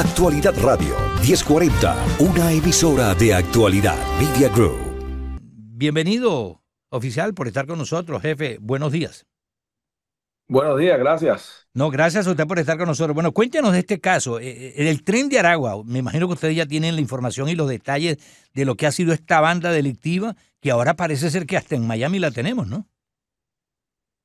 Actualidad Radio 1040, una emisora de actualidad Media Group. Bienvenido, oficial, por estar con nosotros, jefe. Buenos días. Buenos días, gracias. No, gracias a usted por estar con nosotros. Bueno, cuéntenos de este caso. Eh, eh, el tren de Aragua, me imagino que ustedes ya tienen la información y los detalles de lo que ha sido esta banda delictiva, que ahora parece ser que hasta en Miami la tenemos, ¿no?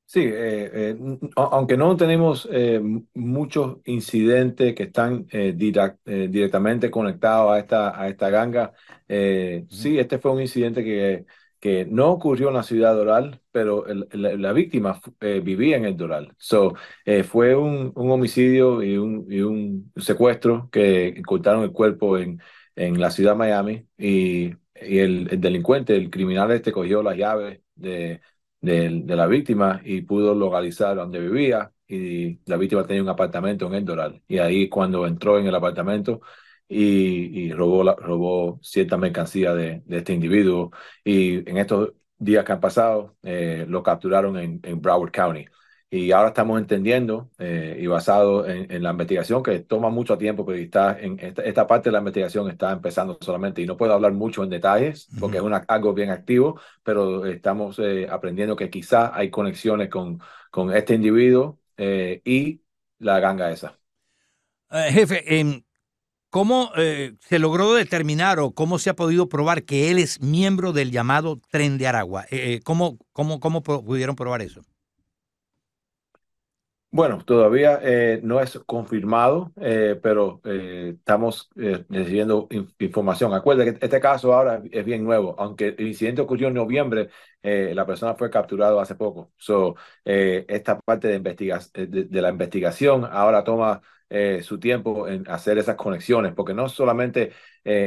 Sí, eh, eh, aunque no tenemos eh, muchos incidentes que están directamente conectados a esta, a esta ganga, sí, este fue un incidente que, que no ocurrió en la ciudad de Doral, pero la, víctima vivía en el Doral. So, fue un, un homicidio y un, y un, secuestro que ocultaron el cuerpo en, en la ciudad de Miami y, y el, el delincuente, el criminal este cogió las llaves de de, la víctima y pudo localizar donde vivía y la víctima tenía un apartamento en el Doral y ahí cuando entró en el apartamento y, robó, la, robó cierta mercancía de, este individuo y en estos días que han pasado eh, lo capturaron en, en Broward County. Y ahora estamos entendiendo, eh, y basado en, la investigación, que toma mucho tiempo, pero está en esta, parte de la investigación está empezando solamente, y no puedo hablar mucho en detalles, porque es una, algo bien activo, pero estamos eh, aprendiendo que quizás hay conexiones con, con este individuo eh, y la ganga esa. jefe, em, ¿cómo se logró determinar o cómo se ha podido probar que él es miembro del llamado Tren de Aragua? ¿cómo, cómo, ¿Cómo pudieron probar eso? Bueno, todavía eh, no es confirmado, eh, pero eh, estamos recibiendo información. Acuérdense que este caso ahora es bien nuevo, aunque el incidente ocurrió en noviembre, la persona fue capturada hace poco. So, esta parte de, de, la investigación ahora toma su tiempo en hacer esas conexiones, porque no solamente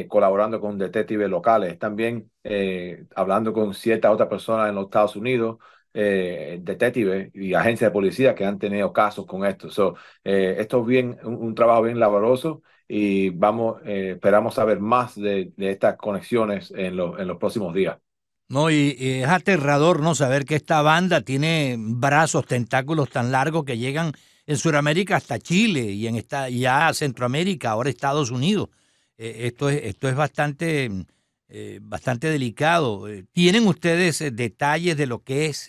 colaborando con detectives locales, también hablando con ciertas otras personas en los Estados Unidos eh, detectives y agencias de policía que han tenido casos con esto. So, eh, esto es bien, un, trabajo bien laboroso y vamos, eh, esperamos saber más de, estas conexiones en, en los próximos días. No, y, es aterrador no saber que esta banda tiene brazos, tentáculos tan largos que llegan en Sudamérica hasta Chile y en esta, ya Centroamérica, ahora Estados Unidos. esto, es, esto es bastante eh, bastante delicado. Eh, ¿Tienen ustedes eh, detalles de lo que es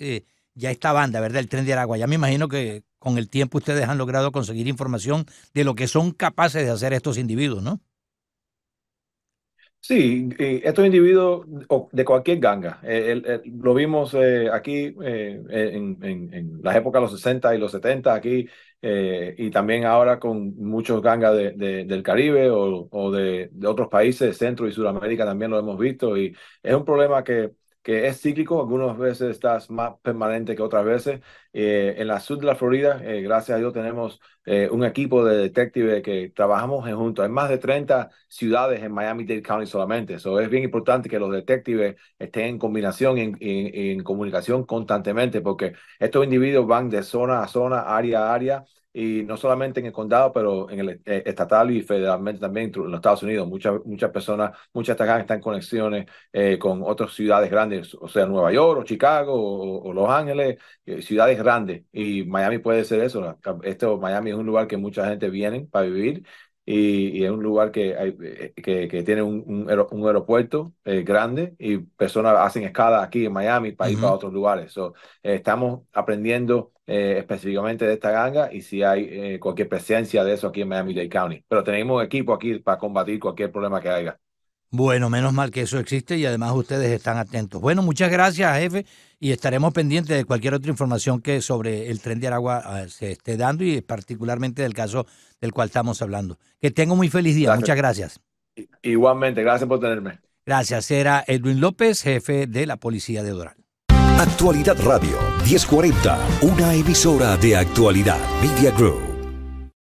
ya esta banda, verdad? El tren de Aragua. Ya me imagino que con el tiempo ustedes han logrado conseguir información de lo que son capaces de hacer estos individuos, ¿no? Sí, estos individuos de cualquier ganga, lo vimos aquí en, en, las épocas de los 60 y los 70, aquí eh, y también ahora con muchos gangas de, del Caribe o, de, de, otros países, Centro y Sudamérica también lo hemos visto. Y es un problema que, que es cíclico, algunas veces está más permanente que otras veces. Eh, en la sur de la Florida, eh, gracias a Dios, tenemos un equipo de detectives que trabajamos en juntos. Hay más de 30 ciudades en Miami-Dade County solamente. Es bien importante que los detectives estén en combinación, en, en, en comunicación constantemente, porque estos individuos van de zona a zona, área a área, y no solamente en el condado, pero en el eh, estatal y federalmente también en los Estados Unidos. Muchas, muchas personas, muchas de están en conexiones eh, con otras ciudades grandes, o sea, Nueva York o Chicago o, Los Ángeles, eh, ciudades grandes. Y Miami puede ser eso. Esto, Miami es un lugar que mucha gente viene para vivir y, es un lugar que, hay, eh, que, que, tiene un, un, aeropuerto eh, grande y personas hacen escala aquí en Miami para ir para otros lugares. So, eh, estamos aprendiendo específicamente de esta ganga y si hay cualquier presencia de eso aquí en Miami-Dade County. Pero tenemos equipo aquí para combatir cualquier problema que haya. Bueno, menos mal que eso existe y además ustedes están atentos. Bueno, muchas gracias, jefe, y estaremos pendientes de cualquier otra información que sobre el tren de Aragua ah, se esté dando y particularmente del caso del cual estamos hablando. Que tengo muy feliz día. Muchas gracias. Igualmente, gracias por tenerme. Gracias. Era Edwin López, jefe de la Policía de Doral. Actualidad Radio 1040, una emisora de actualidad Media Group.